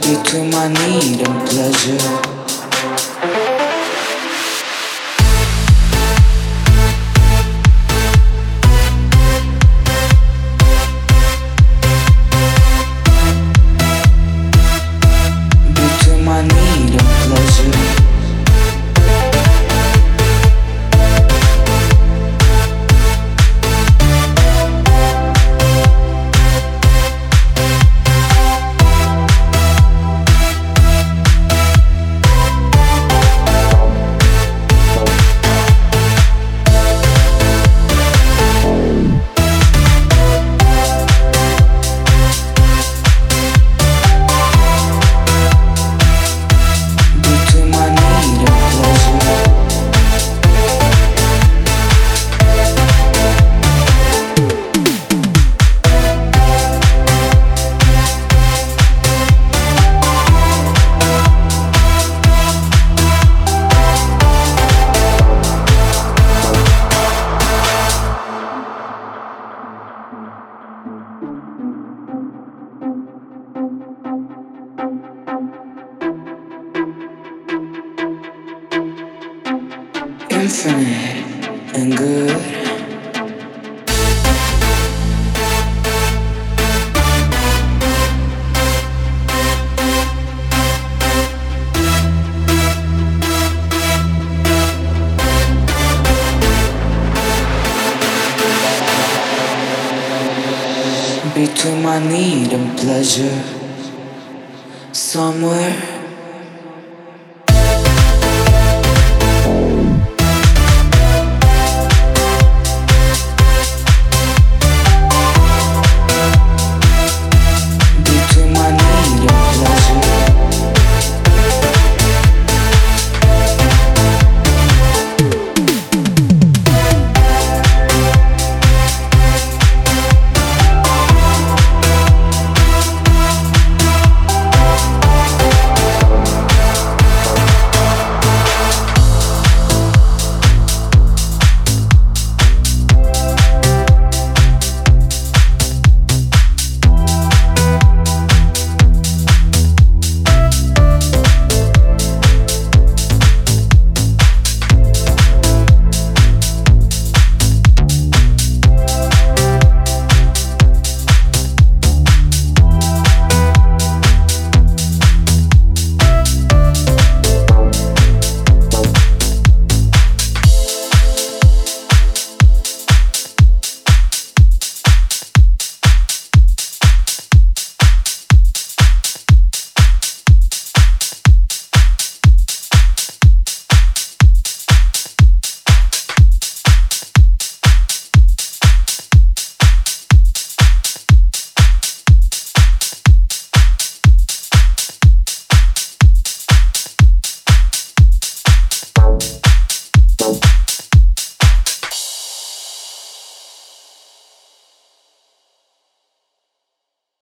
Between my need and pleasure. And good. Between my need and pleasure, somewhere